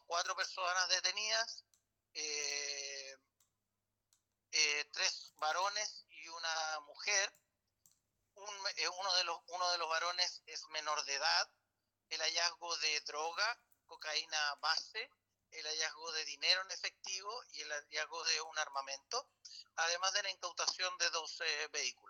cuatro personas detenidas, eh, eh, tres varones y una mujer. Eh, uno, de los, uno de los varones es menor de edad. El hallazgo de droga, cocaína base, el hallazgo de dinero en efectivo y el hallazgo de un armamento, además de la incautación de dos vehículos.